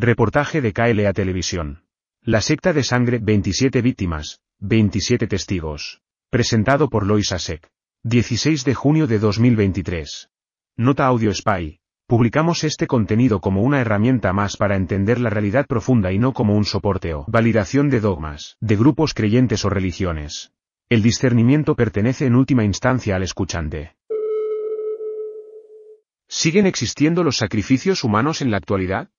Reportaje de KLA Televisión. La secta de sangre 27 víctimas, 27 testigos. Presentado por Lois Asek. 16 de junio de 2023. Nota Audio Spy. Publicamos este contenido como una herramienta más para entender la realidad profunda y no como un soporte o validación de dogmas, de grupos creyentes o religiones. El discernimiento pertenece en última instancia al escuchante. ¿Siguen existiendo los sacrificios humanos en la actualidad?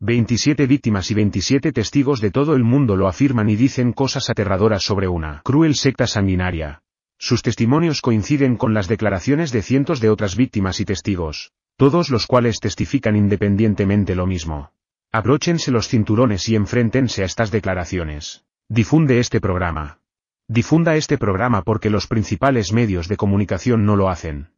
27 víctimas y 27 testigos de todo el mundo lo afirman y dicen cosas aterradoras sobre una cruel secta sanguinaria. Sus testimonios coinciden con las declaraciones de cientos de otras víctimas y testigos, todos los cuales testifican independientemente lo mismo. Abróchense los cinturones y enfréntense a estas declaraciones. Difunde este programa. Difunda este programa porque los principales medios de comunicación no lo hacen.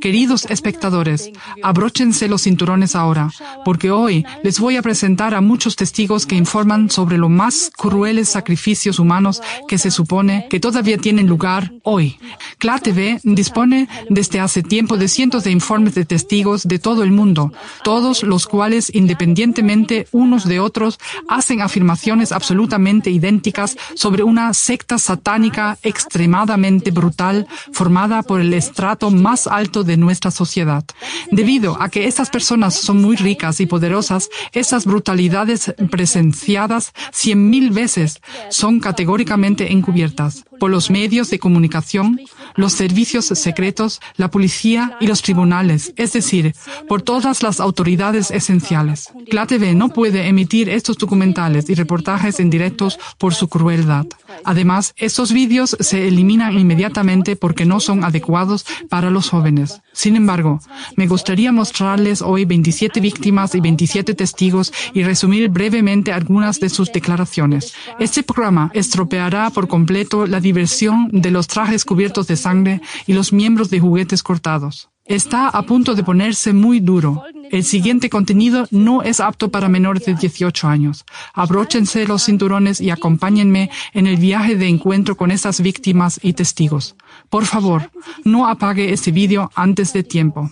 Queridos espectadores, abróchense los cinturones ahora, porque hoy les voy a presentar a muchos testigos que informan sobre los más crueles sacrificios humanos que se supone que todavía tienen lugar hoy. CLA TV dispone desde hace tiempo de cientos de informes de testigos de todo el mundo, todos los cuales, independientemente unos de otros, hacen afirmaciones absolutamente idénticas sobre una secta satánica extremadamente brutal formada por el estrato más alto de nuestra sociedad. Debido a que estas personas son muy ricas y poderosas, esas brutalidades presenciadas cien mil veces son categóricamente encubiertas por los medios de comunicación, los servicios secretos, la policía y los tribunales, es decir, por todas las autoridades esenciales. CLATV no puede emitir estos documentales y reportajes en directos por su crueldad. Además, estos vídeos se eliminan inmediatamente porque no son adecuados para los jóvenes. Sin embargo, me gustaría mostrarles hoy 27 víctimas y 27 testigos y resumir brevemente algunas de sus declaraciones. Este programa estropeará por completo la diversión de los trajes cubiertos de sangre y los miembros de juguetes cortados. Está a punto de ponerse muy duro. El siguiente contenido no es apto para menores de 18 años. Abróchense los cinturones y acompáñenme en el viaje de encuentro con estas víctimas y testigos. Por favor, no apague este vídeo antes de tiempo.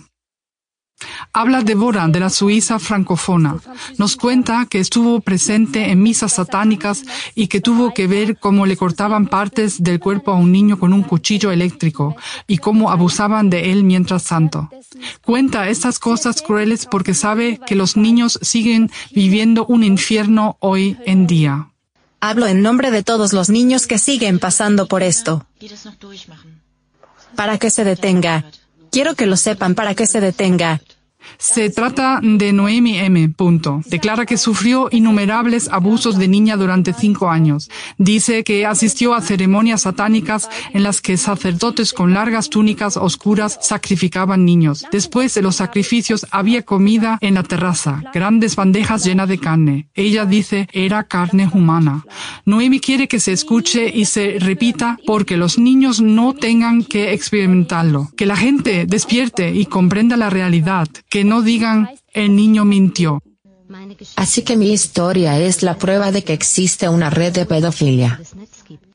Habla Débora de la Suiza francófona. Nos cuenta que estuvo presente en misas satánicas y que tuvo que ver cómo le cortaban partes del cuerpo a un niño con un cuchillo eléctrico y cómo abusaban de él mientras santo. Cuenta estas cosas crueles porque sabe que los niños siguen viviendo un infierno hoy en día. Hablo en nombre de todos los niños que siguen pasando por esto. Para que se detenga. Quiero que lo sepan para que se detenga. Se trata de Noemi M. Punto. Declara que sufrió innumerables abusos de niña durante cinco años. Dice que asistió a ceremonias satánicas en las que sacerdotes con largas túnicas oscuras sacrificaban niños. Después de los sacrificios había comida en la terraza, grandes bandejas llenas de carne. Ella dice era carne humana. Noemi quiere que se escuche y se repita porque los niños no tengan que experimentarlo. Que la gente despierte y comprenda la realidad que no digan el niño mintió. Así que mi historia es la prueba de que existe una red de pedofilia.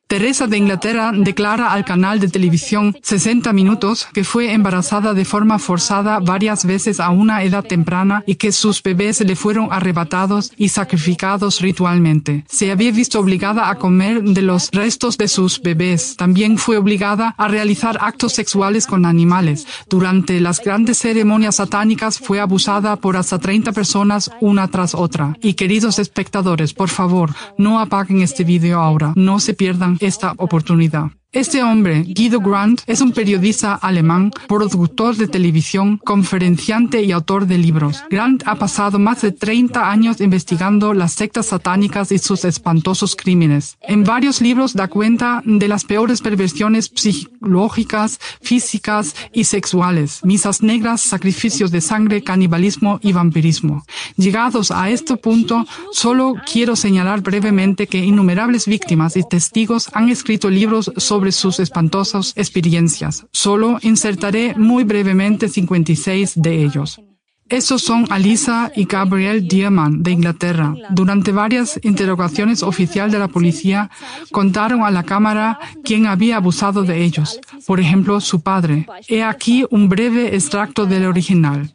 Teresa de Inglaterra declara al canal de televisión 60 Minutos que fue embarazada de forma forzada varias veces a una edad temprana y que sus bebés le fueron arrebatados y sacrificados ritualmente. Se había visto obligada a comer de los restos de sus bebés. También fue obligada a realizar actos sexuales con animales. Durante las grandes ceremonias satánicas fue abusada por hasta 30 personas una tras otra. Y queridos espectadores, por favor, no apaguen este video ahora. No se pierdan esta oportunidad. Este hombre, Guido Grant, es un periodista alemán, productor de televisión, conferenciante y autor de libros. Grant ha pasado más de 30 años investigando las sectas satánicas y sus espantosos crímenes. En varios libros da cuenta de las peores perversiones psicológicas, físicas y sexuales, misas negras, sacrificios de sangre, canibalismo y vampirismo. Llegados a este punto, solo quiero señalar brevemente que innumerables víctimas y testigos han escrito libros sobre sobre sus espantosas experiencias. Solo insertaré muy brevemente 56 de ellos. Estos son Alisa y Gabriel Diamond de Inglaterra. Durante varias interrogaciones oficiales de la policía, contaron a la Cámara quién había abusado de ellos. Por ejemplo, su padre. He aquí un breve extracto del original.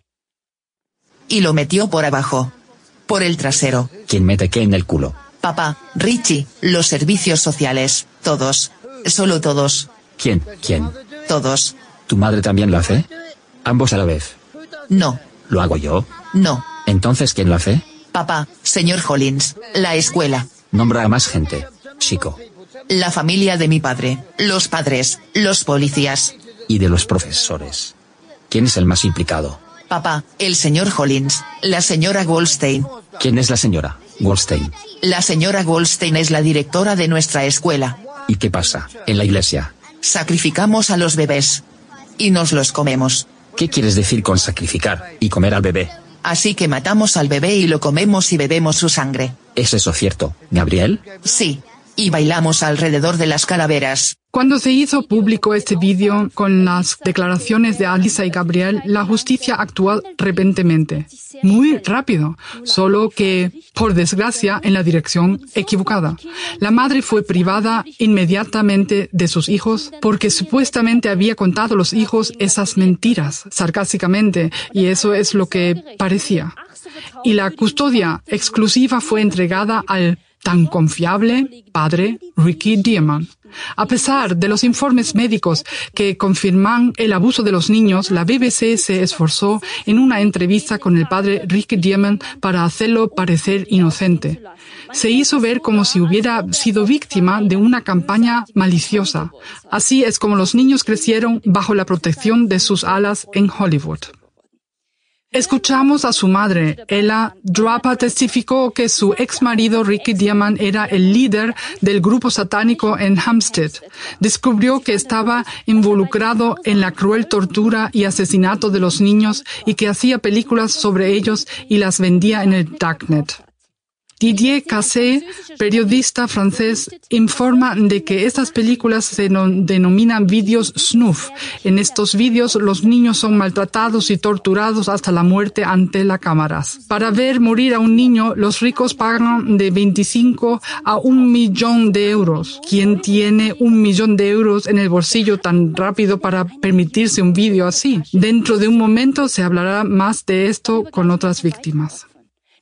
Y lo metió por abajo. Por el trasero. ¿Quién mete qué en el culo? Papá, Richie, los servicios sociales, todos. Solo todos. ¿Quién? ¿Quién? Todos. ¿Tu madre también lo hace? ¿Ambos a la vez? No. ¿Lo hago yo? No. Entonces, ¿quién lo hace? Papá, señor Hollins, la escuela. Nombra a más gente. Chico. La familia de mi padre, los padres, los policías. Y de los profesores. ¿Quién es el más implicado? Papá, el señor Hollins, la señora Goldstein. ¿Quién es la señora Goldstein? La señora Goldstein es la directora de nuestra escuela. ¿Y qué pasa? En la iglesia. Sacrificamos a los bebés. Y nos los comemos. ¿Qué quieres decir con sacrificar y comer al bebé? Así que matamos al bebé y lo comemos y bebemos su sangre. ¿Es eso cierto, Gabriel? Sí. Y bailamos alrededor de las calaveras. Cuando se hizo público este vídeo con las declaraciones de Alisa y Gabriel, la justicia actuó repentemente, muy rápido, solo que, por desgracia, en la dirección equivocada. La madre fue privada inmediatamente de sus hijos porque supuestamente había contado a los hijos esas mentiras, sarcásticamente, y eso es lo que parecía. Y la custodia exclusiva fue entregada al tan confiable padre Ricky Diamond. A pesar de los informes médicos que confirman el abuso de los niños, la BBC se esforzó en una entrevista con el padre Ricky Diamond para hacerlo parecer inocente. Se hizo ver como si hubiera sido víctima de una campaña maliciosa. Así es como los niños crecieron bajo la protección de sus alas en Hollywood. Escuchamos a su madre. Ella Drapa testificó que su ex marido Ricky Diamond era el líder del grupo satánico en Hampstead. Descubrió que estaba involucrado en la cruel tortura y asesinato de los niños y que hacía películas sobre ellos y las vendía en el Darknet. Didier Cassé, periodista francés, informa de que estas películas se denominan vídeos snuff. En estos vídeos los niños son maltratados y torturados hasta la muerte ante las cámaras. Para ver morir a un niño, los ricos pagan de 25 a un millón de euros. ¿Quién tiene un millón de euros en el bolsillo tan rápido para permitirse un vídeo así? Dentro de un momento se hablará más de esto con otras víctimas.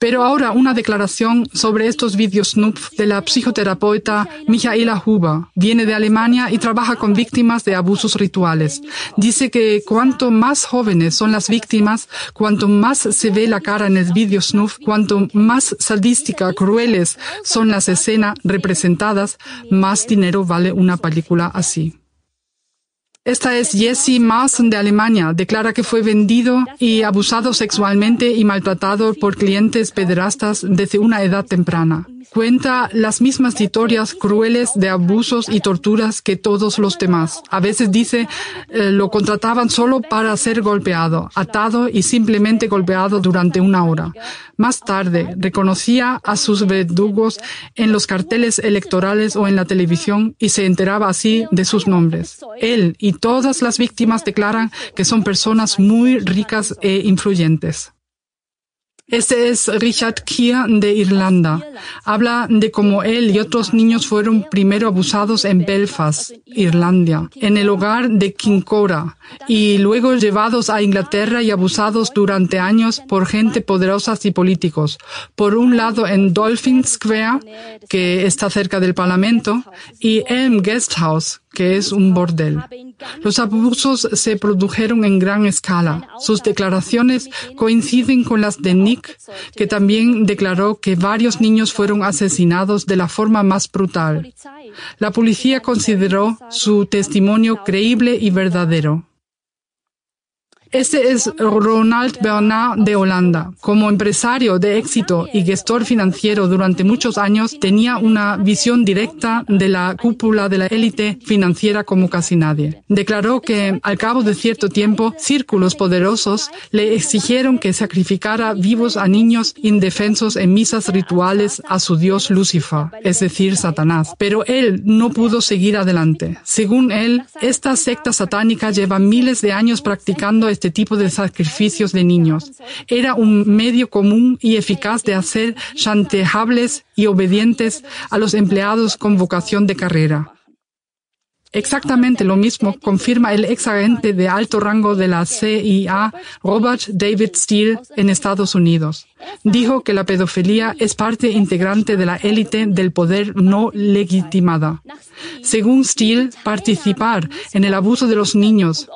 Pero ahora una declaración sobre estos vídeos Snoop de la psicoterapeuta Michaela Huber. Viene de Alemania y trabaja con víctimas de abusos rituales. Dice que cuanto más jóvenes son las víctimas, cuanto más se ve la cara en el vídeo Snuff, cuanto más sadística, crueles son las escenas representadas, más dinero vale una película así. Esta es Jesse Maassen de Alemania. Declara que fue vendido y abusado sexualmente y maltratado por clientes pederastas desde una edad temprana. Cuenta las mismas historias crueles de abusos y torturas que todos los demás. A veces dice eh, lo contrataban solo para ser golpeado, atado y simplemente golpeado durante una hora. Más tarde reconocía a sus verdugos en los carteles electorales o en la televisión y se enteraba así de sus nombres. Él y todas las víctimas declaran que son personas muy ricas e influyentes. Este es Richard Keir de Irlanda. Habla de cómo él y otros niños fueron primero abusados en Belfast, Irlanda, en el hogar de Kincora, y luego llevados a Inglaterra y abusados durante años por gente poderosa y políticos. Por un lado en Dolphin Square, que está cerca del Parlamento, y Elm Guest House, que es un bordel. Los abusos se produjeron en gran escala. Sus declaraciones coinciden con las de Nick, que también declaró que varios niños fueron asesinados de la forma más brutal. La policía consideró su testimonio creíble y verdadero. Este es Ronald Bernard de Holanda. Como empresario de éxito y gestor financiero durante muchos años, tenía una visión directa de la cúpula de la élite financiera como casi nadie. Declaró que al cabo de cierto tiempo, círculos poderosos le exigieron que sacrificara vivos a niños indefensos en misas rituales a su dios Lucifer, es decir, Satanás. Pero él no pudo seguir adelante. Según él, esta secta satánica lleva miles de años practicando tipo de sacrificios de niños. Era un medio común y eficaz de hacer chantajables y obedientes a los empleados con vocación de carrera. Exactamente lo mismo confirma el ex agente de alto rango de la CIA, Robert David Steele, en Estados Unidos. Dijo que la pedofilia es parte integrante de la élite del poder no legitimada. Según Steele, participar en el abuso de los niños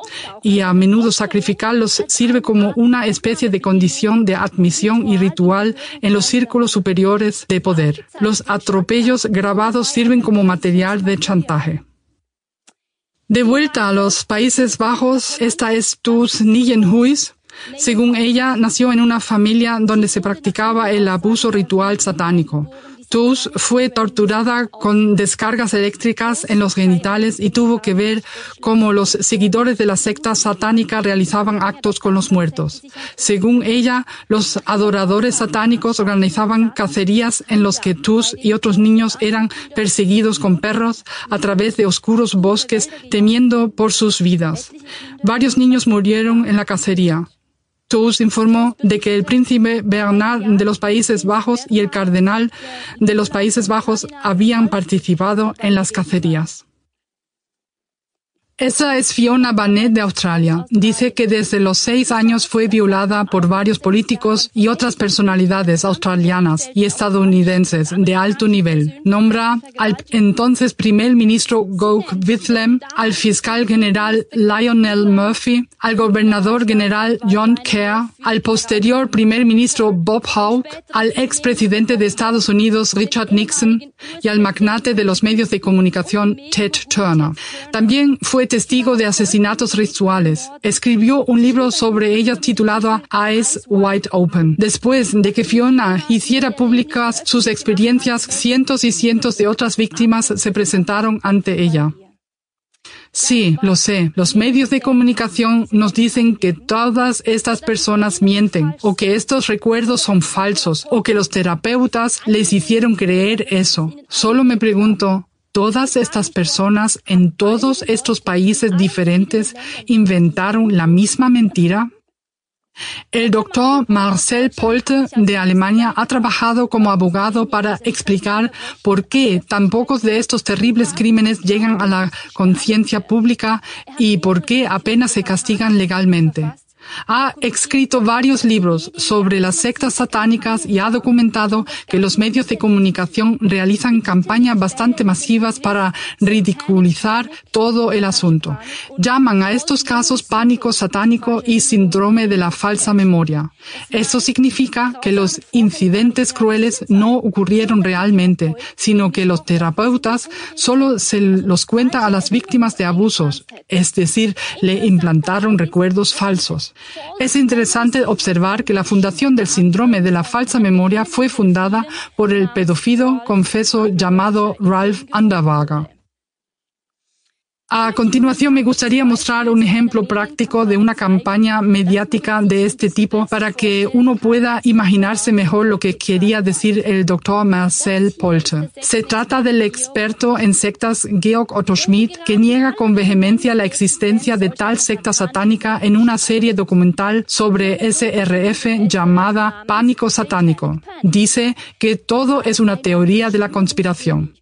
y a menudo sacrificarlos sirve como una especie de condición de admisión y ritual en los círculos superiores de poder. Los atropellos grabados sirven como material de chantaje. De vuelta a los Países Bajos, esta es Tus Nijenhuis. Según ella, nació en una familia donde se practicaba el abuso ritual satánico. Tus fue torturada con descargas eléctricas en los genitales y tuvo que ver cómo los seguidores de la secta satánica realizaban actos con los muertos. Según ella, los adoradores satánicos organizaban cacerías en los que Tus y otros niños eran perseguidos con perros a través de oscuros bosques temiendo por sus vidas. Varios niños murieron en la cacería. Tous informó de que el príncipe Bernard de los Países Bajos y el cardenal de los Países Bajos habían participado en las cacerías. Esa es Fiona Banet de Australia. Dice que desde los seis años fue violada por varios políticos y otras personalidades australianas y estadounidenses de alto nivel. Nombra al entonces primer ministro Gough Whitlam, al fiscal general Lionel Murphy, al gobernador general John Kerr, al posterior primer ministro Bob Hawke, al expresidente de Estados Unidos Richard Nixon y al magnate de los medios de comunicación Ted Turner. También fue testigo de asesinatos rituales. Escribió un libro sobre ella titulado Eyes Wide Open. Después de que Fiona hiciera públicas sus experiencias, cientos y cientos de otras víctimas se presentaron ante ella. Sí, lo sé. Los medios de comunicación nos dicen que todas estas personas mienten o que estos recuerdos son falsos o que los terapeutas les hicieron creer eso. Solo me pregunto, todas estas personas en todos estos países diferentes inventaron la misma mentira? El doctor Marcel Polte de Alemania ha trabajado como abogado para explicar por qué tan pocos de estos terribles crímenes llegan a la conciencia pública y por qué apenas se castigan legalmente. Ha escrito varios libros sobre las sectas satánicas y ha documentado que los medios de comunicación realizan campañas bastante masivas para ridiculizar todo el asunto. Llaman a estos casos pánico satánico y síndrome de la falsa memoria. Eso significa que los incidentes crueles no ocurrieron realmente, sino que los terapeutas solo se los cuentan a las víctimas de abusos, es decir, le implantaron recuerdos falsos. Es interesante observar que la fundación del síndrome de la falsa memoria fue fundada por el pedófilo confeso llamado Ralph Underwager. A continuación, me gustaría mostrar un ejemplo práctico de una campaña mediática de este tipo para que uno pueda imaginarse mejor lo que quería decir el doctor Marcel Polter. Se trata del experto en sectas Georg Otto Schmidt que niega con vehemencia la existencia de tal secta satánica en una serie documental sobre SRF llamada Pánico Satánico. Dice que todo es una teoría de la conspiración.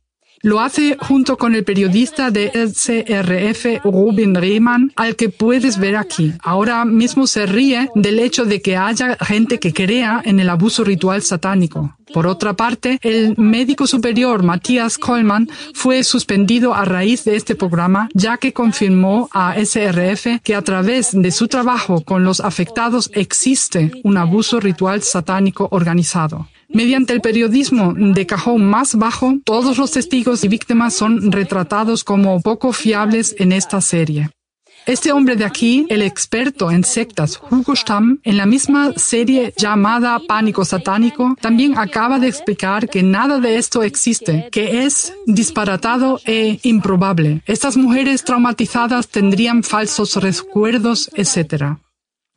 Lo hace junto con el periodista de SRF, Rubin Riemann, al que puedes ver aquí. Ahora mismo se ríe del hecho de que haya gente que crea en el abuso ritual satánico. Por otra parte, el médico superior Matthias Kollmann fue suspendido a raíz de este programa, ya que confirmó a SRF que a través de su trabajo con los afectados existe un abuso ritual satánico organizado. Mediante el periodismo de cajón más bajo, todos los testigos y víctimas son retratados como poco fiables en esta serie. Este hombre de aquí, el experto en sectas Hugo Stamm, en la misma serie llamada Pánico Satánico, también acaba de explicar que nada de esto existe, que es disparatado e improbable. Estas mujeres traumatizadas tendrían falsos recuerdos, etc.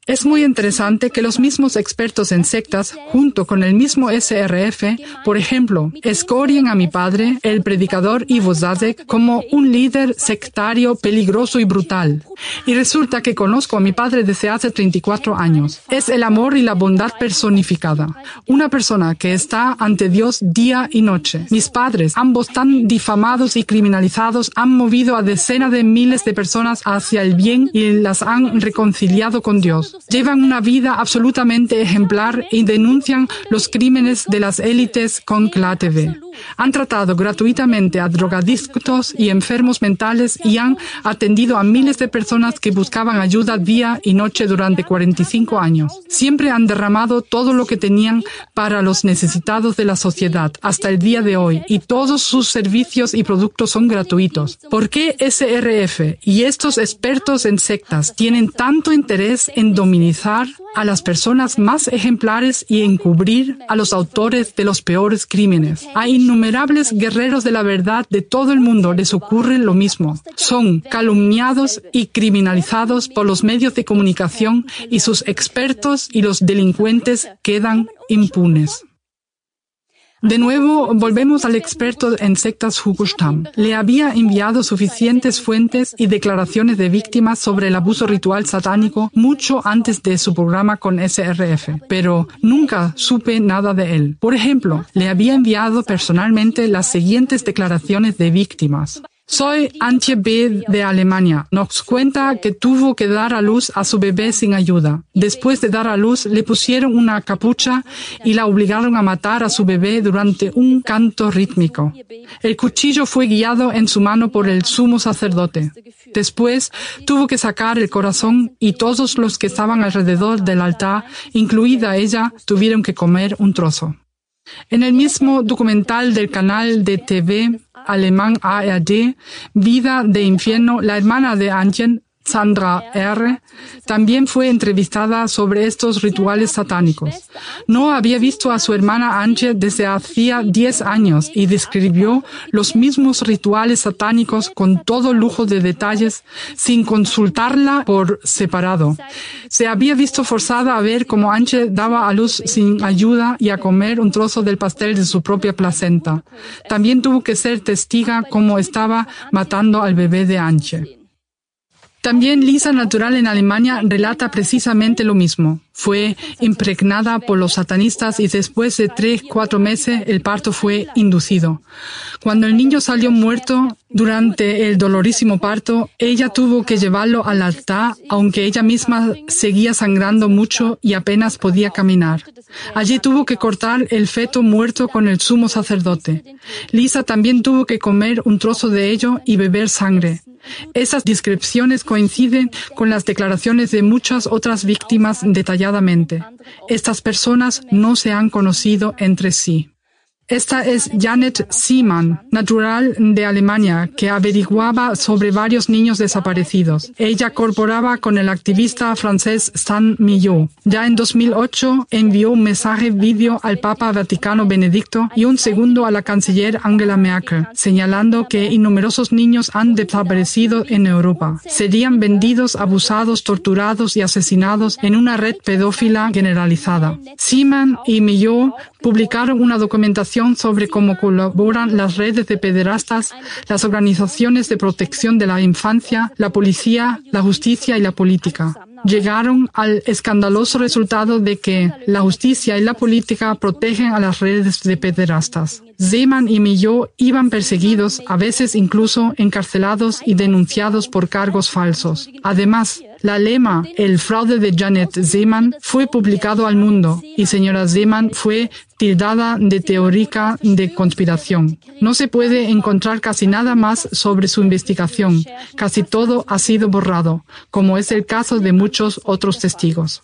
Es muy interesante que los mismos expertos en sectas, junto con el mismo SRF, por ejemplo, escorien a mi padre, el predicador Ivo Zazek, como un líder sectario peligroso y brutal. Y resulta que conozco a mi padre desde hace 34 años. Es el amor y la bondad personificada. Una persona que está ante Dios día y noche. Mis padres, ambos tan difamados y criminalizados, han movido a decenas de miles de personas hacia el bien y las han reconciliado con Dios. Llevan una vida absolutamente ejemplar y denuncian los crímenes de las élites con la TV. Han tratado gratuitamente a drogadictos y enfermos mentales y han atendido a miles de personas que buscaban ayuda día y noche durante 45 años. Siempre han derramado todo lo que tenían para los necesitados de la sociedad hasta el día de hoy y todos sus servicios y productos son gratuitos. ¿Por qué SRF y estos expertos en sectas tienen tanto interés en a las personas más ejemplares y encubrir a los autores de los peores crímenes. A innumerables guerreros de la verdad de todo el mundo les ocurre lo mismo. Son calumniados y criminalizados por los medios de comunicación y sus expertos y los delincuentes quedan impunes. De nuevo, volvemos al experto en sectas Hugo. Le había enviado suficientes fuentes y declaraciones de víctimas sobre el abuso ritual satánico mucho antes de su programa con SRF, pero nunca supe nada de él. Por ejemplo, le había enviado personalmente las siguientes declaraciones de víctimas. Soy Antje B. de Alemania. Nos cuenta que tuvo que dar a luz a su bebé sin ayuda. Después de dar a luz, le pusieron una capucha y la obligaron a matar a su bebé durante un canto rítmico. El cuchillo fue guiado en su mano por el sumo sacerdote. Después tuvo que sacar el corazón y todos los que estaban alrededor del altar, incluida ella, tuvieron que comer un trozo. En el mismo documental del canal de TV alemán ARD, Vida de Infierno, la hermana de Antjen, Sandra R., también fue entrevistada sobre estos rituales satánicos. No había visto a su hermana Anche desde hacía 10 años y describió los mismos rituales satánicos con todo lujo de detalles sin consultarla por separado. Se había visto forzada a ver cómo Anche daba a luz sin ayuda y a comer un trozo del pastel de su propia placenta. También tuvo que ser testiga cómo estaba matando al bebé de Anche. También Lisa Natural en Alemania relata precisamente lo mismo. Fue impregnada por los satanistas y después de tres, cuatro meses el parto fue inducido. Cuando el niño salió muerto durante el dolorísimo parto, ella tuvo que llevarlo al altar, aunque ella misma seguía sangrando mucho y apenas podía caminar. Allí tuvo que cortar el feto muerto con el sumo sacerdote. Lisa también tuvo que comer un trozo de ello y beber sangre. Esas descripciones coinciden con las declaraciones de muchas otras víctimas Estas personas no se han conocido entre sí. Esta es Janet Seaman, natural de Alemania, que averiguaba sobre varios niños desaparecidos. Ella colaboraba con el activista francés Stan Millot. Ya en 2008 envió un mensaje vídeo al Papa Vaticano Benedicto y un segundo a la canciller Angela Merkel, señalando que innumerosos niños han desaparecido en Europa. Serían vendidos, abusados, torturados y asesinados en una red pedófila generalizada. Seaman y Millot publicaron una documentación sobre cómo colaboran las redes de pederastas, las organizaciones de protección de la infancia, la policía, la justicia y la política. llegaron al escandaloso resultado de que la justicia y la política protegen a las redes de pederastas. Zeman y Millot iban perseguidos, a veces incluso encarcelados y denunciados por cargos falsos. Además, la lema El fraude de Janet Zeman fue publicado al mundo y señora Zeman fue tildada de teórica de conspiración. No se puede encontrar casi nada más sobre su investigación. Casi todo ha sido borrado, como es el caso de muchos otros testigos.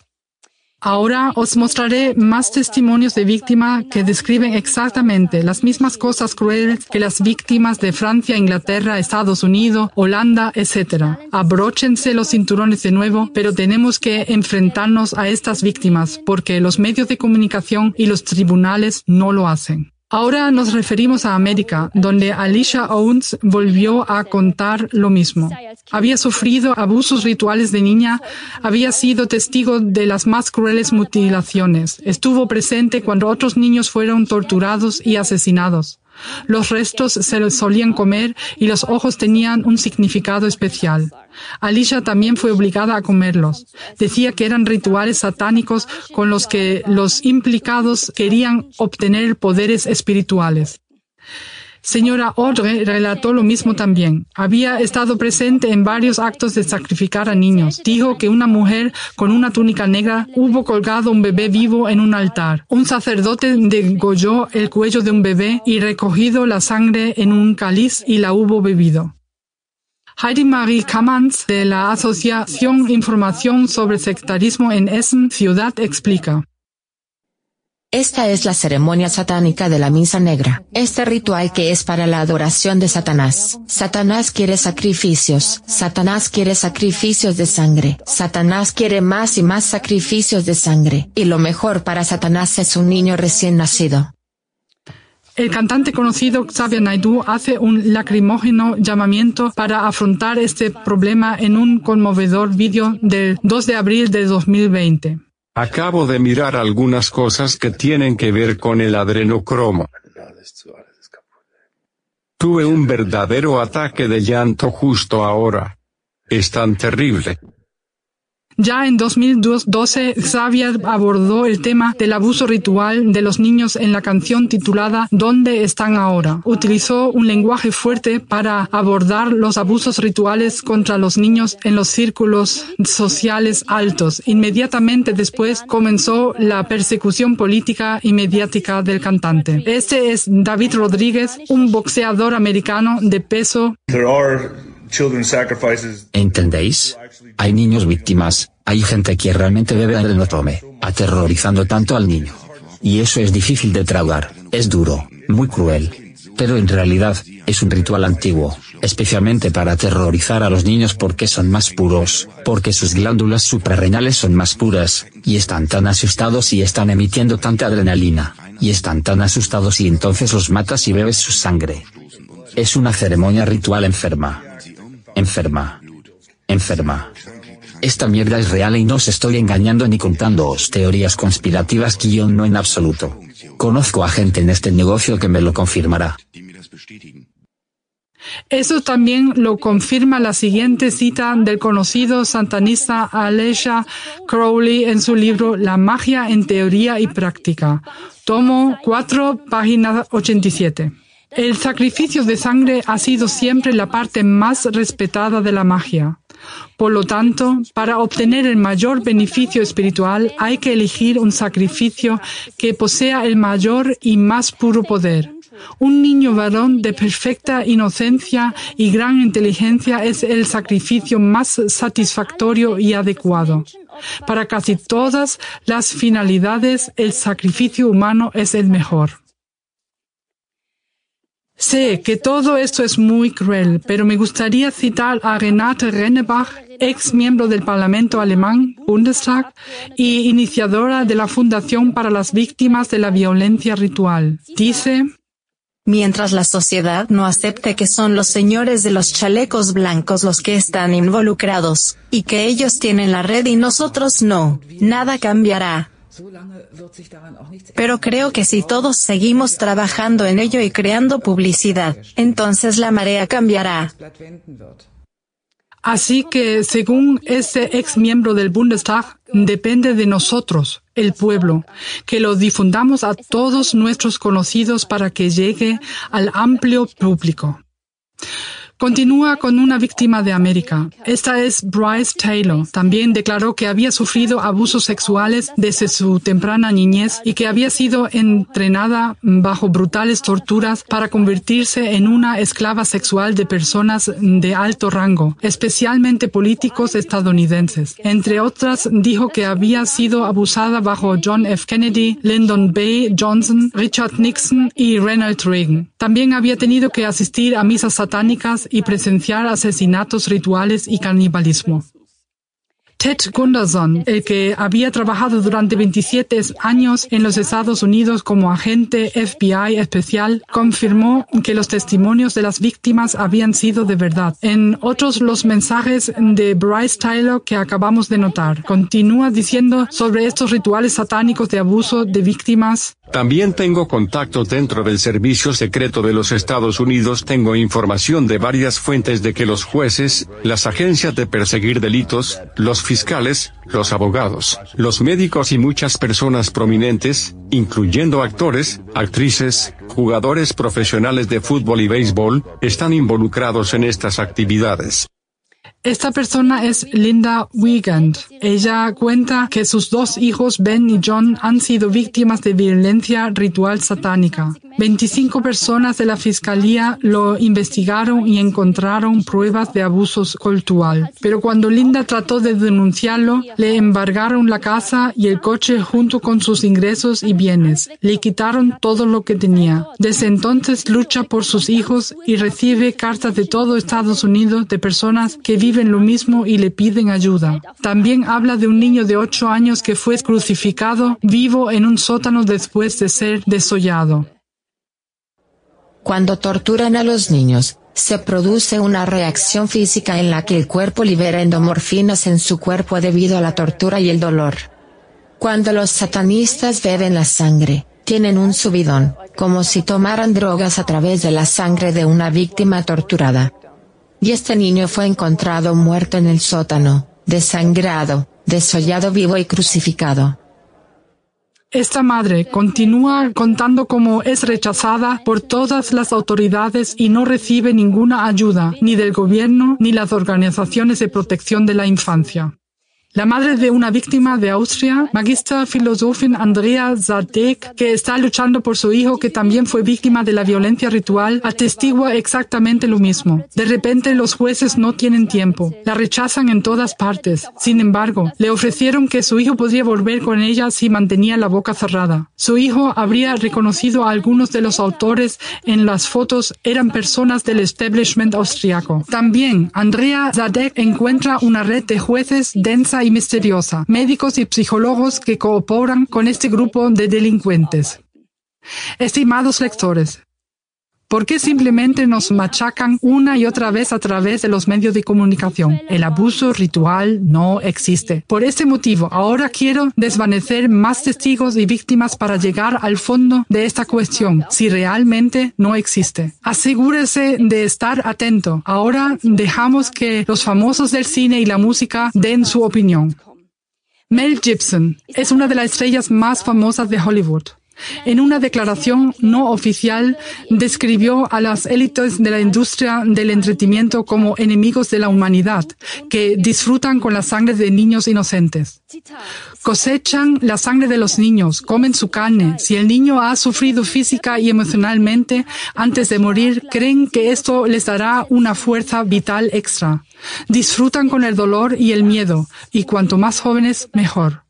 Ahora os mostraré más testimonios de víctimas que describen exactamente las mismas cosas crueles que las víctimas de Francia, Inglaterra, Estados Unidos, Holanda, etc. Abróchense los cinturones de nuevo, pero tenemos que enfrentarnos a estas víctimas porque los medios de comunicación y los tribunales no lo hacen. Ahora nos referimos a América, donde Alicia Owens volvió a contar lo mismo. Había sufrido abusos rituales de niña, había sido testigo de las más crueles mutilaciones, estuvo presente cuando otros niños fueron torturados y asesinados. Los restos se los solían comer y los ojos tenían un significado especial. Alicia también fue obligada a comerlos. Decía que eran rituales satánicos con los que los implicados querían obtener poderes espirituales. Señora Audrey relató lo mismo también. Había estado presente en varios actos de sacrificar a niños. Dijo que una mujer con una túnica negra hubo colgado un bebé vivo en un altar. Un sacerdote degolló el cuello de un bebé y recogido la sangre en un cáliz y la hubo bebido. Heidi Marie Kamans de la Asociación Información sobre Sectarismo en Essen, Ciudad, explica. Esta es la ceremonia satánica de la misa negra, este ritual que es para la adoración de Satanás. Satanás quiere sacrificios, Satanás quiere sacrificios de sangre, Satanás quiere más y más sacrificios de sangre, y lo mejor para Satanás es un niño recién nacido. El cantante conocido Xavier Naidoo hace un lacrimógeno llamamiento para afrontar este problema en un conmovedor vídeo del 2 de abril de 2020. Acabo de mirar algunas cosas que tienen que ver con el adrenocromo. Tuve un verdadero ataque de llanto justo ahora. Es tan terrible. Ya en 2012, Xavier abordó el tema del abuso ritual de los niños en la canción titulada ¿Dónde están ahora? Utilizó un lenguaje fuerte para abordar los abusos rituales contra los niños en los círculos sociales altos. Inmediatamente después comenzó la persecución política y mediática del cantante. Este es David Rodríguez, un boxeador americano de peso. ¿Entendéis? Hay niños víctimas, hay gente que realmente bebe adrenotome, aterrorizando tanto al niño. Y eso es difícil de tragar, es duro, muy cruel. Pero en realidad, es un ritual antiguo, especialmente para aterrorizar a los niños porque son más puros, porque sus glándulas suprarrenales son más puras, y están tan asustados y están emitiendo tanta adrenalina, y están tan asustados y entonces los matas y bebes su sangre. Es una ceremonia ritual enferma. Enferma. Enferma. Esta mierda es real y no os estoy engañando ni contándoos teorías conspirativas que yo no en absoluto. Conozco a gente en este negocio que me lo confirmará. Eso también lo confirma la siguiente cita del conocido santanista Alesia Crowley en su libro La magia en teoría y práctica, tomo 4, página 87. El sacrificio de sangre ha sido siempre la parte más respetada de la magia. Por lo tanto, para obtener el mayor beneficio espiritual hay que elegir un sacrificio que posea el mayor y más puro poder. Un niño varón de perfecta inocencia y gran inteligencia es el sacrificio más satisfactorio y adecuado. Para casi todas las finalidades, el sacrificio humano es el mejor. Sé que todo esto es muy cruel, pero me gustaría citar a Renate Rennebach, ex miembro del Parlamento alemán, Bundestag, y iniciadora de la Fundación para las Víctimas de la Violencia Ritual. Dice, Mientras la sociedad no acepte que son los señores de los chalecos blancos los que están involucrados, y que ellos tienen la red y nosotros no, nada cambiará. Pero creo que si todos seguimos trabajando en ello y creando publicidad, entonces la marea cambiará. Así que, según este ex miembro del Bundestag, depende de nosotros, el pueblo, que lo difundamos a todos nuestros conocidos para que llegue al amplio público. Continúa con una víctima de América. Esta es Bryce Taylor. También declaró que había sufrido abusos sexuales desde su temprana niñez y que había sido entrenada bajo brutales torturas para convertirse en una esclava sexual de personas de alto rango, especialmente políticos estadounidenses. Entre otras, dijo que había sido abusada bajo John F. Kennedy, Lyndon B. Johnson, Richard Nixon y Ronald Reagan. También había tenido que asistir a misas satánicas y presenciar asesinatos rituales y canibalismo. Ted Gunderson, el que había trabajado durante 27 años en los Estados Unidos como agente FBI especial, confirmó que los testimonios de las víctimas habían sido de verdad. En otros, los mensajes de Bryce Tyler que acabamos de notar. Continúa diciendo sobre estos rituales satánicos de abuso de víctimas. También tengo contacto dentro del Servicio Secreto de los Estados Unidos. Tengo información de varias fuentes de que los jueces, las agencias de perseguir delitos, los fiscales, los abogados, los médicos y muchas personas prominentes, incluyendo actores, actrices, jugadores profesionales de fútbol y béisbol, están involucrados en estas actividades. Esta persona es Linda Wiegand. Ella cuenta que sus dos hijos, Ben y John, han sido víctimas de violencia ritual satánica. 25 personas de la fiscalía lo investigaron y encontraron pruebas de abusos cultural. Pero cuando Linda trató de denunciarlo, le embargaron la casa y el coche junto con sus ingresos y bienes. Le quitaron todo lo que tenía. Desde entonces lucha por sus hijos y recibe cartas de todo Estados Unidos de personas que viven lo mismo y le piden ayuda. También habla de un niño de 8 años que fue crucificado vivo en un sótano después de ser desollado. Cuando torturan a los niños, se produce una reacción física en la que el cuerpo libera endomorfinas en su cuerpo debido a la tortura y el dolor. Cuando los satanistas beben la sangre, tienen un subidón, como si tomaran drogas a través de la sangre de una víctima torturada. Y este niño fue encontrado muerto en el sótano, desangrado, desollado vivo y crucificado. Esta madre continúa contando cómo es rechazada por todas las autoridades y no recibe ninguna ayuda, ni del gobierno ni las organizaciones de protección de la infancia. La madre de una víctima de Austria, Magister Philosophin Andrea Zadek, que está luchando por su hijo que también fue víctima de la violencia ritual, atestigua exactamente lo mismo. De repente los jueces no tienen tiempo. La rechazan en todas partes. Sin embargo, le ofrecieron que su hijo podría volver con ella si mantenía la boca cerrada. Su hijo habría reconocido a algunos de los autores en las fotos eran personas del establishment austriaco. También Andrea Zadek encuentra una red de jueces densa y misteriosa, médicos y psicólogos que cooperan con este grupo de delincuentes. Estimados lectores, ¿Por qué simplemente nos machacan una y otra vez a través de los medios de comunicación? El abuso ritual no existe. Por este motivo, ahora quiero desvanecer más testigos y víctimas para llegar al fondo de esta cuestión, si realmente no existe. Asegúrese de estar atento. Ahora dejamos que los famosos del cine y la música den su opinión. Mel Gibson es una de las estrellas más famosas de Hollywood. En una declaración no oficial, describió a las élites de la industria del entretenimiento como enemigos de la humanidad, que disfrutan con la sangre de niños inocentes. Cosechan la sangre de los niños, comen su carne. Si el niño ha sufrido física y emocionalmente antes de morir, creen que esto les dará una fuerza vital extra. Disfrutan con el dolor y el miedo, y cuanto más jóvenes, mejor.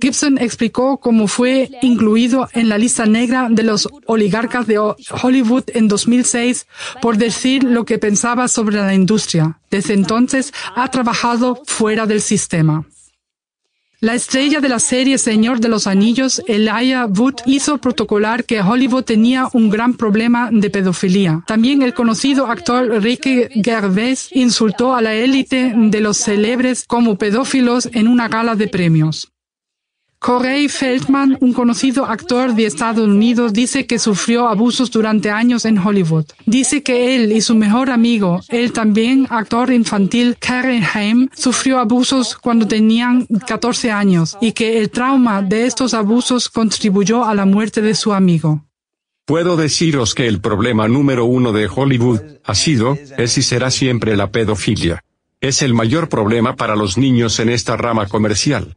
Gibson explicó cómo fue incluido en la lista negra de los oligarcas de Hollywood en 2006 por decir lo que pensaba sobre la industria. Desde entonces ha trabajado fuera del sistema. La estrella de la serie Señor de los Anillos, Elijah Wood, hizo protocolar que Hollywood tenía un gran problema de pedofilia. También el conocido actor Ricky Gervais insultó a la élite de los celebres como pedófilos en una gala de premios. Corey Feldman, un conocido actor de Estados Unidos, dice que sufrió abusos durante años en Hollywood. Dice que él y su mejor amigo, el también actor infantil Karen Haim, sufrió abusos cuando tenían 14 años y que el trauma de estos abusos contribuyó a la muerte de su amigo. Puedo deciros que el problema número uno de Hollywood ha sido, es y será siempre la pedofilia. Es el mayor problema para los niños en esta rama comercial.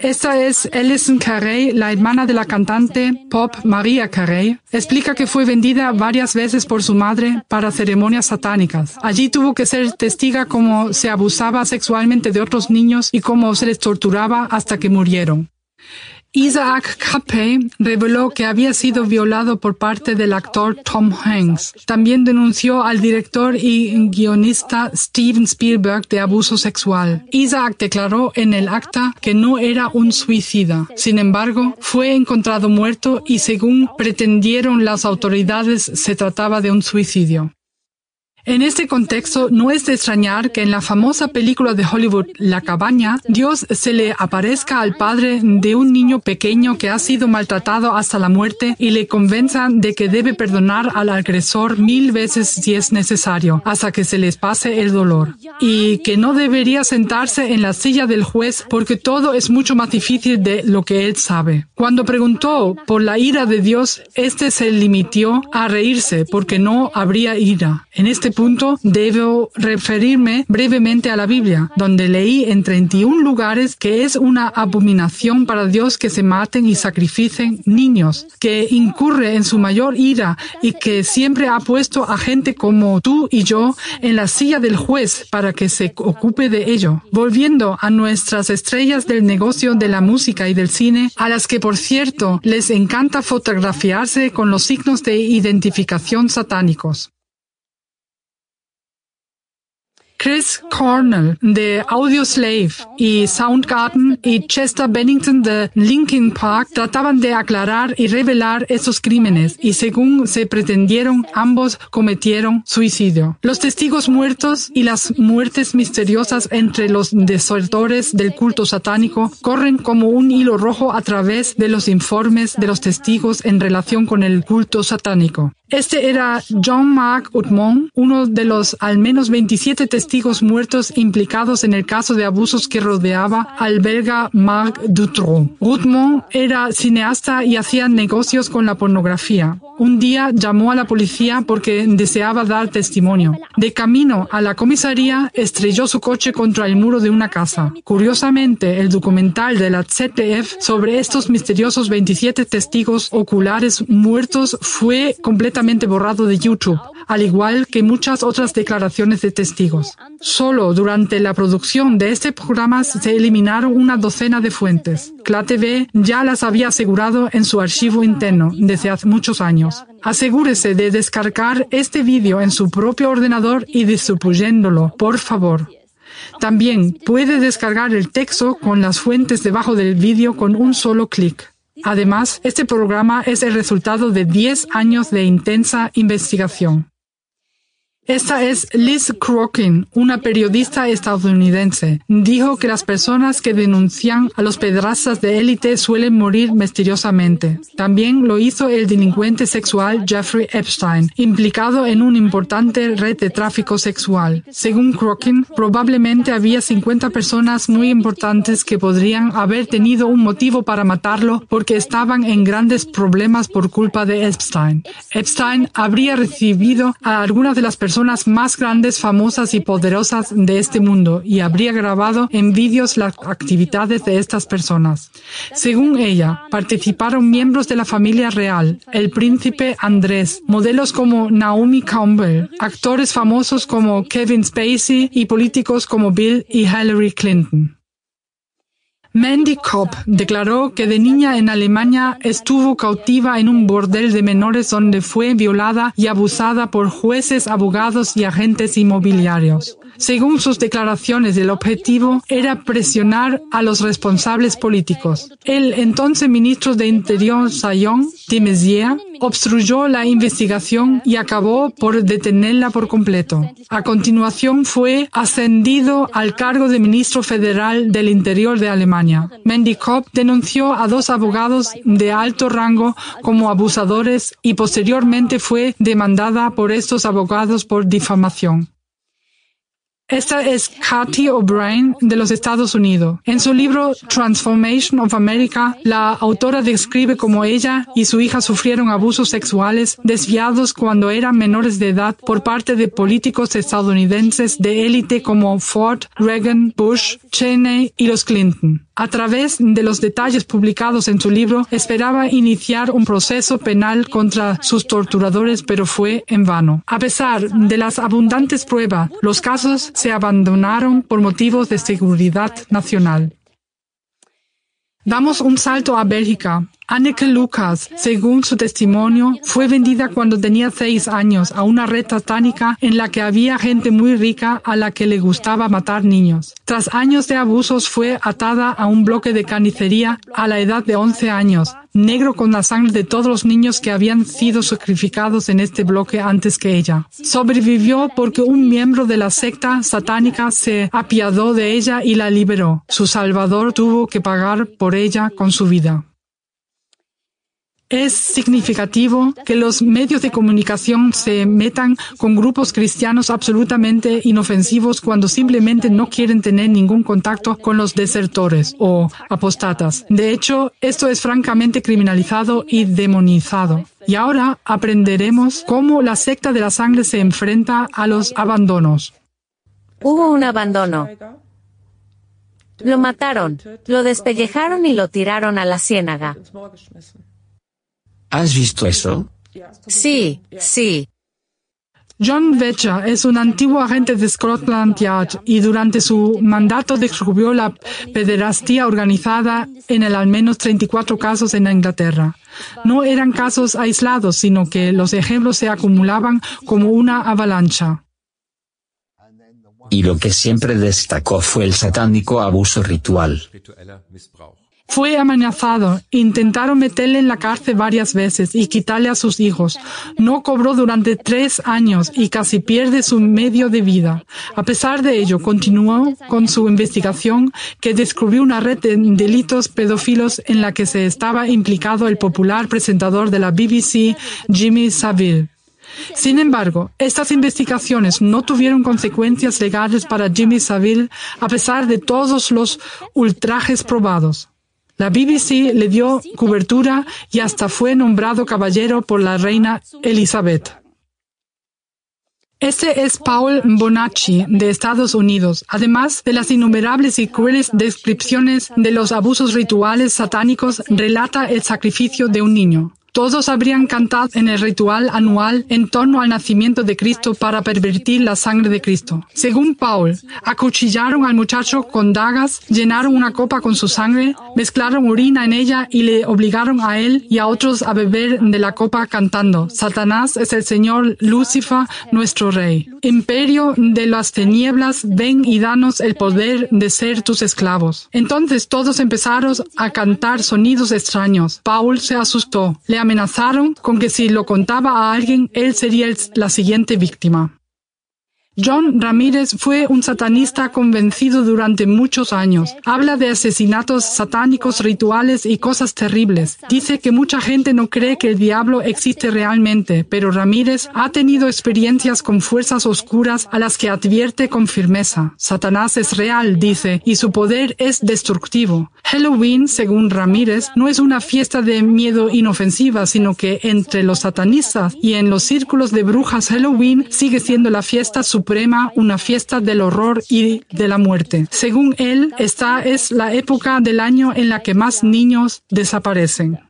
Esta es Alison Carey, la hermana de la cantante pop Maria Carey. Explica que fue vendida varias veces por su madre para ceremonias satánicas. Allí tuvo que ser testiga cómo se abusaba sexualmente de otros niños y cómo se les torturaba hasta que murieron. Isaac Capey reveló que había sido violado por parte del actor Tom Hanks. También denunció al director y guionista Steven Spielberg de abuso sexual. Isaac declaró en el acta que no era un suicida. Sin embargo, fue encontrado muerto y según pretendieron las autoridades se trataba de un suicidio. En este contexto, no es de extrañar que en la famosa película de Hollywood La cabaña, Dios se le aparezca al padre de un niño pequeño que ha sido maltratado hasta la muerte y le convenza de que debe perdonar al agresor mil veces si es necesario, hasta que se les pase el dolor. Y que no debería sentarse en la silla del juez porque todo es mucho más difícil de lo que él sabe. Cuando preguntó por la ira de Dios, éste se limitó a reírse porque no habría ira. En este punto debo referirme brevemente a la Biblia, donde leí en 31 lugares que es una abominación para Dios que se maten y sacrificen niños, que incurre en su mayor ira y que siempre ha puesto a gente como tú y yo en la silla del juez para que se ocupe de ello. Volviendo a nuestras estrellas del negocio de la música y del cine, a las que por cierto les encanta fotografiarse con los signos de identificación satánicos. Chris Cornell de Audioslave y Soundgarden y Chester Bennington de Linkin Park trataban de aclarar y revelar esos crímenes y según se pretendieron ambos cometieron suicidio. Los testigos muertos y las muertes misteriosas entre los desertores del culto satánico corren como un hilo rojo a través de los informes de los testigos en relación con el culto satánico. Este era John Mark Utmon, uno de los al menos 27 testigos muertos implicados en el caso de abusos que rodeaba al belga Marc Dutroux. Utmon era cineasta y hacía negocios con la pornografía. Un día llamó a la policía porque deseaba dar testimonio. De camino a la comisaría, estrelló su coche contra el muro de una casa. Curiosamente, el documental de la ZDF sobre estos misteriosos 27 testigos oculares muertos fue completamente borrado de YouTube, al igual que muchas otras declaraciones de testigos. Solo durante la producción de este programa se eliminaron una docena de fuentes. CLATV ya las había asegurado en su archivo interno desde hace muchos años. Asegúrese de descargar este vídeo en su propio ordenador y distribuyéndolo, por favor. También puede descargar el texto con las fuentes debajo del vídeo con un solo clic. Además, este programa es el resultado de 10 años de intensa investigación. Esta es Liz Crokin, una periodista estadounidense. Dijo que las personas que denuncian a los pedrastas de élite suelen morir misteriosamente. También lo hizo el delincuente sexual Jeffrey Epstein, implicado en una importante red de tráfico sexual. Según Crokin, probablemente había 50 personas muy importantes que podrían haber tenido un motivo para matarlo porque estaban en grandes problemas por culpa de Epstein. Epstein habría recibido a algunas de las personas más grandes, famosas y poderosas de este mundo y habría grabado en vídeos las actividades de estas personas. Según ella, participaron miembros de la familia real, el príncipe Andrés, modelos como Naomi Campbell, actores famosos como Kevin Spacey y políticos como Bill y Hillary Clinton. Mandy Kopp declaró que de niña en Alemania estuvo cautiva en un bordel de menores donde fue violada y abusada por jueces, abogados y agentes inmobiliarios. Según sus declaraciones, el objetivo era presionar a los responsables políticos. El entonces ministro de Interior, Sayon de obstruyó la investigación y acabó por detenerla por completo. A continuación fue ascendido al cargo de ministro federal del Interior de Alemania. Mendikov denunció a dos abogados de alto rango como abusadores y posteriormente fue demandada por estos abogados por difamación. Esta es Katy O'Brien de los Estados Unidos. En su libro Transformation of America, la autora describe cómo ella y su hija sufrieron abusos sexuales desviados cuando eran menores de edad por parte de políticos estadounidenses de élite como Ford, Reagan, Bush, Cheney y los Clinton. A través de los detalles publicados en su libro, esperaba iniciar un proceso penal contra sus torturadores, pero fue en vano. A pesar de las abundantes pruebas, los casos se abandonaron por motivos de seguridad nacional. Damos un salto a Bélgica. Anneke Lucas, según su testimonio, fue vendida cuando tenía seis años a una red satánica en la que había gente muy rica a la que le gustaba matar niños. Tras años de abusos fue atada a un bloque de carnicería a la edad de 11 años, negro con la sangre de todos los niños que habían sido sacrificados en este bloque antes que ella. Sobrevivió porque un miembro de la secta satánica se apiadó de ella y la liberó. Su salvador tuvo que pagar por ella con su vida. Es significativo que los medios de comunicación se metan con grupos cristianos absolutamente inofensivos cuando simplemente no quieren tener ningún contacto con los desertores o apostatas. De hecho, esto es francamente criminalizado y demonizado. Y ahora aprenderemos cómo la secta de la sangre se enfrenta a los abandonos. Hubo un abandono. Lo mataron, lo despellejaron y lo tiraron a la ciénaga. ¿Has visto eso? Sí, sí. John Vecha es un antiguo agente de Scotland Yard y durante su mandato descubrió la pederastía organizada en el al menos 34 casos en Inglaterra. No eran casos aislados, sino que los ejemplos se acumulaban como una avalancha. Y lo que siempre destacó fue el satánico abuso ritual. Fue amenazado, intentaron meterle en la cárcel varias veces y quitarle a sus hijos. No cobró durante tres años y casi pierde su medio de vida. A pesar de ello, continuó con su investigación que descubrió una red de delitos pedófilos en la que se estaba implicado el popular presentador de la BBC, Jimmy Savile. Sin embargo, estas investigaciones no tuvieron consecuencias legales para Jimmy Savile a pesar de todos los ultrajes probados. La BBC le dio cobertura y hasta fue nombrado caballero por la reina Elizabeth. Este es Paul Bonacci, de Estados Unidos. Además de las innumerables y crueles descripciones de los abusos rituales satánicos, relata el sacrificio de un niño. Todos habrían cantado en el ritual anual en torno al nacimiento de Cristo para pervertir la sangre de Cristo. Según Paul, acuchillaron al muchacho con dagas, llenaron una copa con su sangre, mezclaron orina en ella y le obligaron a él y a otros a beber de la copa cantando, Satanás es el Señor Lucifer, nuestro Rey. Imperio de las tinieblas, ven y danos el poder de ser tus esclavos. Entonces todos empezaron a cantar sonidos extraños. Paul se asustó amenazaron con que si lo contaba a alguien, él sería la siguiente víctima. John Ramírez fue un satanista convencido durante muchos años. Habla de asesinatos satánicos, rituales y cosas terribles. Dice que mucha gente no cree que el diablo existe realmente, pero Ramírez ha tenido experiencias con fuerzas oscuras a las que advierte con firmeza. Satanás es real, dice, y su poder es destructivo. Halloween, según Ramírez, no es una fiesta de miedo inofensiva, sino que entre los satanistas y en los círculos de brujas Halloween sigue siendo la fiesta suprema, una fiesta del horror y de la muerte. Según él, esta es la época del año en la que más niños desaparecen.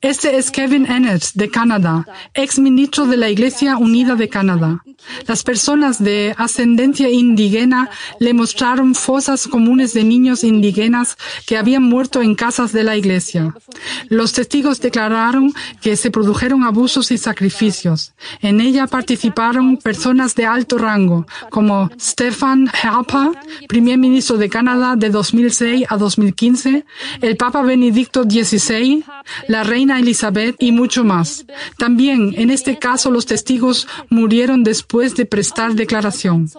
Este es Kevin Ennett de Canadá, ex ministro de la Iglesia Unida de Canadá. Las personas de ascendencia indígena le mostraron fosas comunes de niños indígenas que habían muerto en casas de la iglesia. Los testigos declararon que se produjeron abusos y sacrificios. En ella participaron personas de alto rango, como Stefan Harper, primer ministro de Canadá de 2006 a 2015, el Papa Benedicto XVI, la reina Elizabeth y mucho más. También, en este caso, los testigos murieron después de prestar declaración.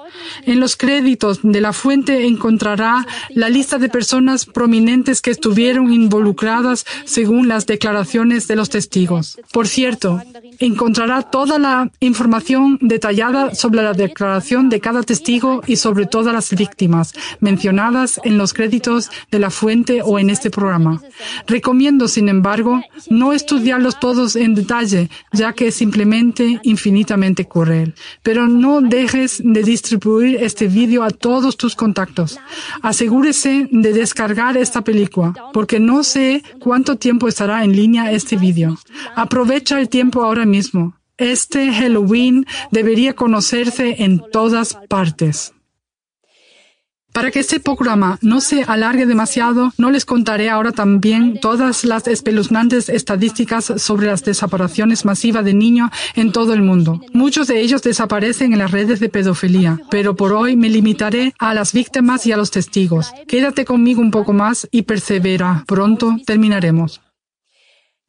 En los créditos de la fuente encontrará la lista de personas prominentes que estuvieron involucradas según las declaraciones de los testigos. Por cierto, encontrará toda la información detallada sobre la declaración de cada testigo y sobre todas las víctimas mencionadas en los créditos de la fuente o en este programa. Recomiendo, sin embargo, no estudiarlos todos en detalle, ya que es simplemente infinitamente cruel. Pero no dejes de distribuir este vídeo a todos tus contactos. Asegúrese de descargar esta película, porque no sé cuánto tiempo estará en línea este vídeo. Aprovecha el tiempo ahora mismo. Este Halloween debería conocerse en todas partes. Para que este programa no se alargue demasiado, no les contaré ahora también todas las espeluznantes estadísticas sobre las desapariciones masivas de niños en todo el mundo. Muchos de ellos desaparecen en las redes de pedofilia, pero por hoy me limitaré a las víctimas y a los testigos. Quédate conmigo un poco más y persevera. Pronto terminaremos.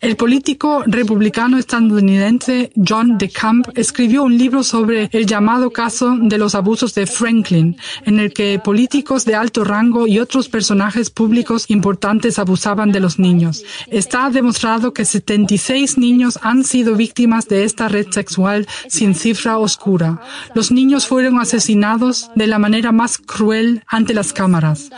El político republicano estadounidense John DeCamp escribió un libro sobre el llamado caso de los abusos de Franklin, en el que políticos de alto rango y otros personajes públicos importantes abusaban de los niños. Está demostrado que 76 niños han sido víctimas de esta red sexual sin cifra oscura. Los niños fueron asesinados de la manera más cruel ante las cámaras.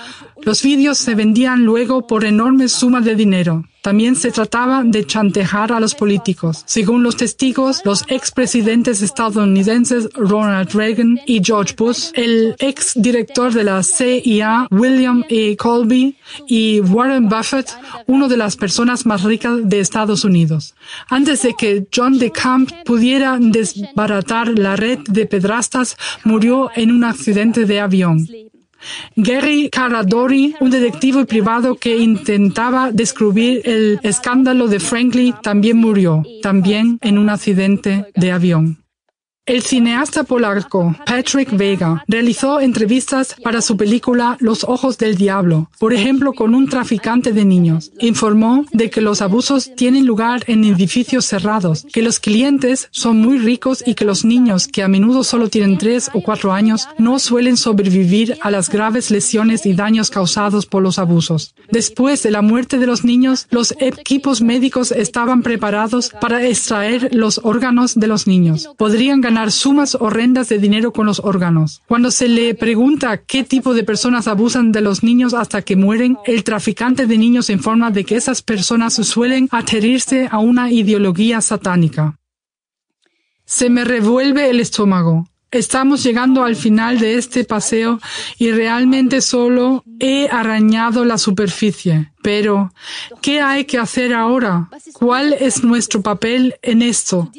Los vídeos se vendían luego por enormes sumas de dinero. También se trataba de chantejar a los políticos. Según los testigos, los expresidentes estadounidenses Ronald Reagan y George Bush, el exdirector de la CIA William E. Colby y Warren Buffett, una de las personas más ricas de Estados Unidos. Antes de que John DeCamp pudiera desbaratar la red de pedrastas, murió en un accidente de avión. Gary Caradori, un detective privado que intentaba descubrir el escándalo de Franklin, también murió, también en un accidente de avión. El cineasta polaco Patrick Vega realizó entrevistas para su película Los Ojos del Diablo, por ejemplo con un traficante de niños. Informó de que los abusos tienen lugar en edificios cerrados, que los clientes son muy ricos y que los niños, que a menudo solo tienen tres o cuatro años, no suelen sobrevivir a las graves lesiones y daños causados por los abusos. Después de la muerte de los niños, los equipos médicos estaban preparados para extraer los órganos de los niños. Podrían ganar sumas horrendas de dinero con los órganos. Cuando se le pregunta qué tipo de personas abusan de los niños hasta que mueren, el traficante de niños informa de que esas personas suelen adherirse a una ideología satánica. Se me revuelve el estómago. Estamos llegando al final de este paseo y realmente solo he arañado la superficie. Pero, ¿qué hay que hacer ahora? ¿Cuál es nuestro papel en esto?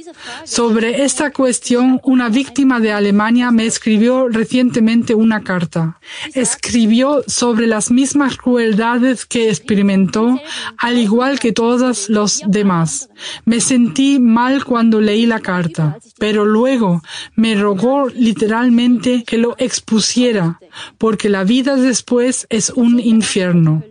Sobre esta cuestión, una víctima de Alemania me escribió recientemente una carta. Escribió sobre las mismas crueldades que experimentó, al igual que todos los demás. Me sentí mal cuando leí la carta, pero luego me rogó literalmente que lo expusiera, porque la vida después es un infierno.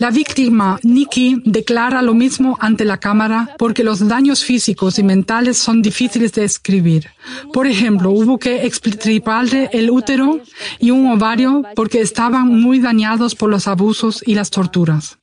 La víctima, Nikki, declara lo mismo ante la cámara porque los daños físicos y mentales son difíciles de escribir. Por ejemplo, hubo que extirparle el útero y un ovario porque estaban muy dañados por los abusos y las torturas.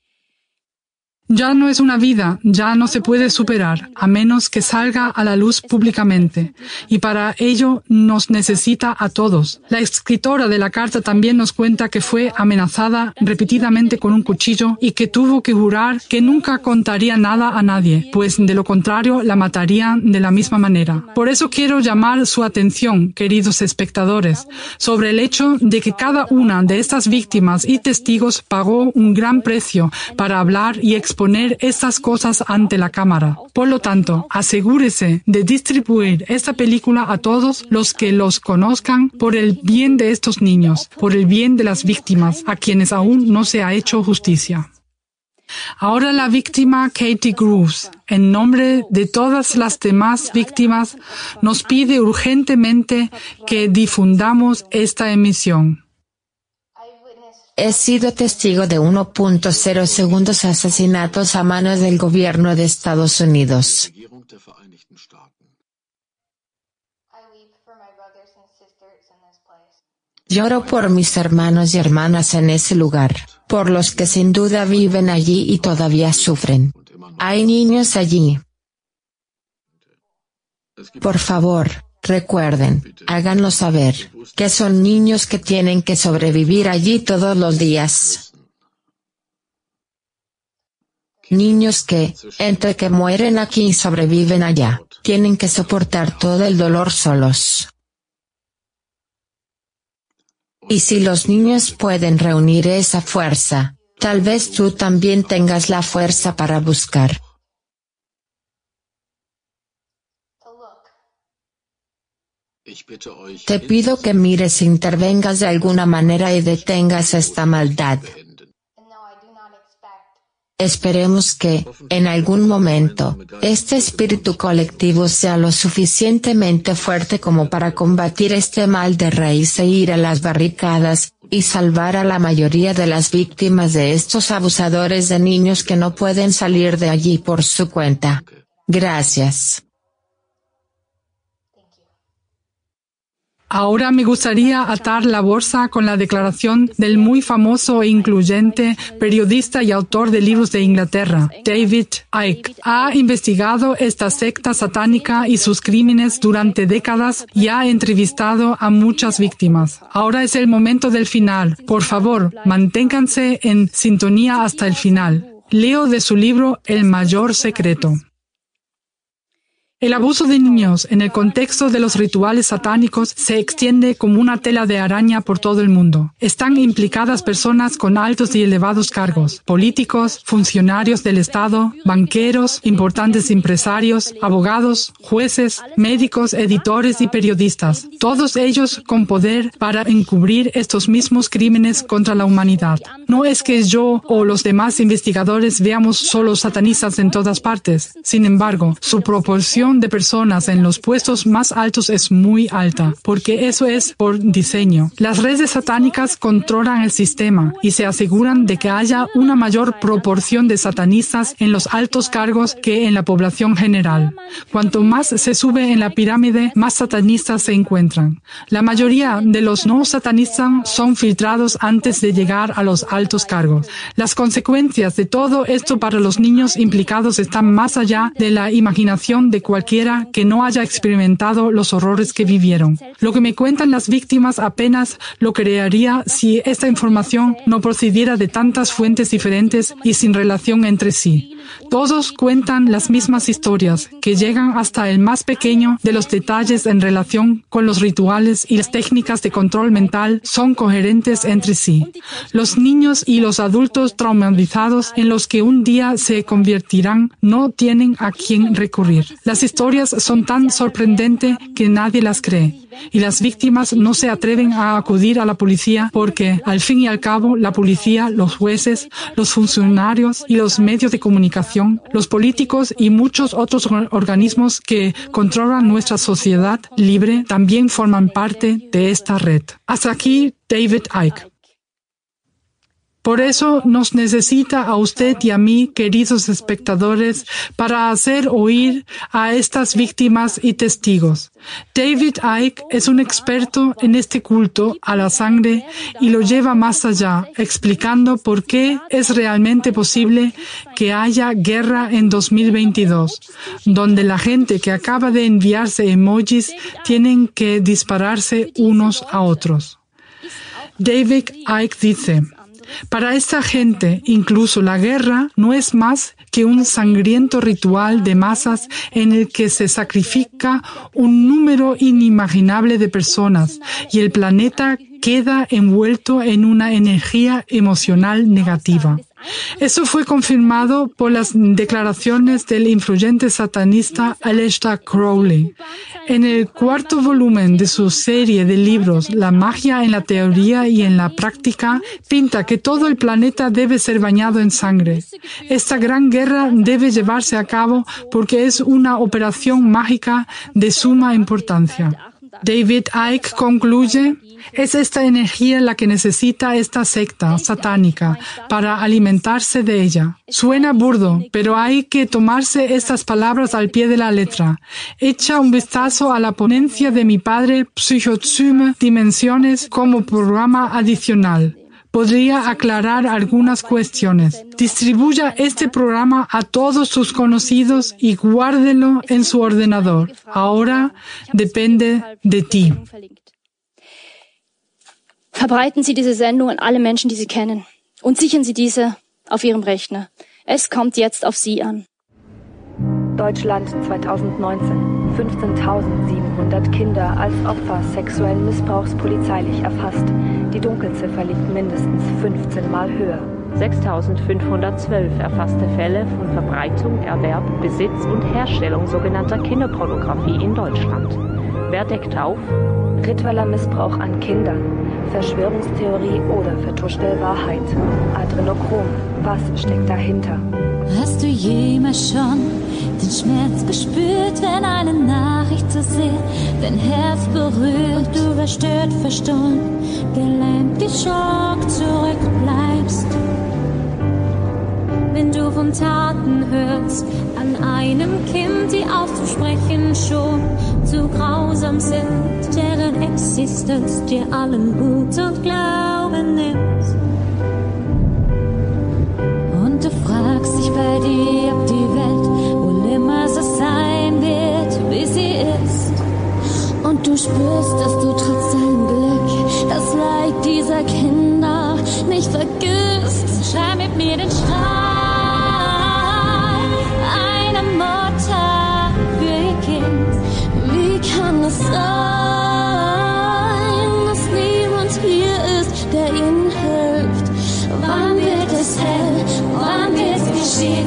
Ya no es una vida, ya no se puede superar, a menos que salga a la luz públicamente. Y para ello nos necesita a todos. La escritora de la carta también nos cuenta que fue amenazada repetidamente con un cuchillo y que tuvo que jurar que nunca contaría nada a nadie, pues de lo contrario la matarían de la misma manera. Por eso quiero llamar su atención, queridos espectadores, sobre el hecho de que cada una de estas víctimas y testigos pagó un gran precio para hablar y explicar poner estas cosas ante la cámara. Por lo tanto, asegúrese de distribuir esta película a todos los que los conozcan por el bien de estos niños, por el bien de las víctimas, a quienes aún no se ha hecho justicia. Ahora la víctima Katie Groves, en nombre de todas las demás víctimas, nos pide urgentemente que difundamos esta emisión. He sido testigo de 1.0 segundos asesinatos a manos del gobierno de Estados Unidos. Lloro por mis hermanos y hermanas en ese lugar, por los que sin duda viven allí y todavía sufren. Hay niños allí. Por favor, recuerden, háganlo saber, que son niños que tienen que sobrevivir allí todos los días. Niños que, entre que mueren aquí y sobreviven allá, tienen que soportar todo el dolor solos. Y si los niños pueden reunir esa fuerza, tal vez tú también tengas la fuerza para buscar. Te pido que mires e intervengas de alguna manera y detengas esta maldad. Esperemos que, en algún momento, este espíritu colectivo sea lo suficientemente fuerte como para combatir este mal de raíz e ir a las barricadas, y salvar a la mayoría de las víctimas de estos abusadores de niños que no pueden salir de allí por su cuenta. Gracias. Ahora me gustaría atar la bolsa con la declaración del muy famoso e incluyente periodista y autor de libros de Inglaterra, David Icke. Ha investigado esta secta satánica y sus crímenes durante décadas y ha entrevistado a muchas víctimas. Ahora es el momento del final. Por favor, manténganse en sintonía hasta el final. Leo de su libro El mayor secreto. El abuso de niños en el contexto de los rituales satánicos se extiende como una tela de araña por todo el mundo. Están implicadas personas con altos y elevados cargos, políticos, funcionarios del Estado, banqueros, importantes empresarios, abogados, jueces, médicos, editores y periodistas, todos ellos con poder para encubrir estos mismos crímenes contra la humanidad. No es que yo o los demás investigadores veamos solo satanistas en todas partes. Sin embargo, su proporción de personas en los puestos más altos es muy alta, porque eso es por diseño. Las redes satánicas controlan el sistema y se aseguran de que haya una mayor proporción de satanistas en los altos cargos que en la población general. Cuanto más se sube en la pirámide, más satanistas se encuentran. La mayoría de los no satanistas son filtrados antes de llegar a los altos cargos. Las consecuencias de todo esto para los niños implicados están más allá de la imaginación de cualquier cualquiera que no haya experimentado los horrores que vivieron. Lo que me cuentan las víctimas apenas lo crearía si esta información no procediera de tantas fuentes diferentes y sin relación entre sí. Todos cuentan las mismas historias, que llegan hasta el más pequeño de los detalles en relación con los rituales y las técnicas de control mental son coherentes entre sí. Los niños y los adultos traumatizados en los que un día se convertirán no tienen a quién recurrir. Historias son tan sorprendentes que nadie las cree y las víctimas no se atreven a acudir a la policía porque, al fin y al cabo, la policía, los jueces, los funcionarios y los medios de comunicación, los políticos y muchos otros organismos que controlan nuestra sociedad libre también forman parte de esta red. Hasta aquí, David Icke. Por eso nos necesita a usted y a mí, queridos espectadores, para hacer oír a estas víctimas y testigos. David Icke es un experto en este culto a la sangre y lo lleva más allá, explicando por qué es realmente posible que haya guerra en 2022, donde la gente que acaba de enviarse emojis tienen que dispararse unos a otros. David Icke dice, para esta gente, incluso la guerra no es más que un sangriento ritual de masas en el que se sacrifica un número inimaginable de personas y el planeta queda envuelto en una energía emocional negativa. Eso fue confirmado por las declaraciones del influyente satanista Aleister Crowley. En el cuarto volumen de su serie de libros La magia en la teoría y en la práctica, pinta que todo el planeta debe ser bañado en sangre. Esta gran guerra debe llevarse a cabo porque es una operación mágica de suma importancia. David Icke concluye, Es esta energía la que necesita esta secta satánica para alimentarse de ella. Suena burdo, pero hay que tomarse estas palabras al pie de la letra. Echa un vistazo a la ponencia de mi padre Psychozyme Dimensiones como programa adicional podría aclarar algunas cuestiones. Distribuya este programa a todos sus conocidos y guárdelo en su ordenador. Ahora depende de ti. Verbreiten Sie diese Sendung an alle Menschen, die Sie kennen. Und sichern Sie diese auf Ihrem Rechner. Es kommt jetzt auf Sie an. Deutschland 2019. 15.700 Kinder als Opfer sexuellen Missbrauchs polizeilich erfasst. Die Dunkelziffer liegt mindestens 15 Mal höher. 6.512 erfasste Fälle von Verbreitung, Erwerb, Besitz und Herstellung sogenannter Kinderpornografie in Deutschland. Wer deckt auf? Ritueller Missbrauch an Kindern, Verschwörungstheorie oder vertuschte Wahrheit. Adrenochrom, was steckt dahinter? Hast du jemals schon den Schmerz gespürt, wenn eine Nachricht zu sehr dein Herz berührt? Du verstört, verstummt, gelähmt, die Schock zurückbleibst. Wenn du von Taten hörst, an einem Kind, die auszusprechen schon zu grausam sind, deren Existenz dir allen Mut und Glauben nimmt. Und du fragst dich bei dir, ob die Welt wohl immer so sein wird, wie sie ist. Und du spürst, dass du trotz deinem Glück das Leid dieser Kinder nicht vergisst. Schreib mit mir den Schrei. Dass niemand hier ist, der ihnen hilft? Wann wird es hell? Wann wird es geschehen?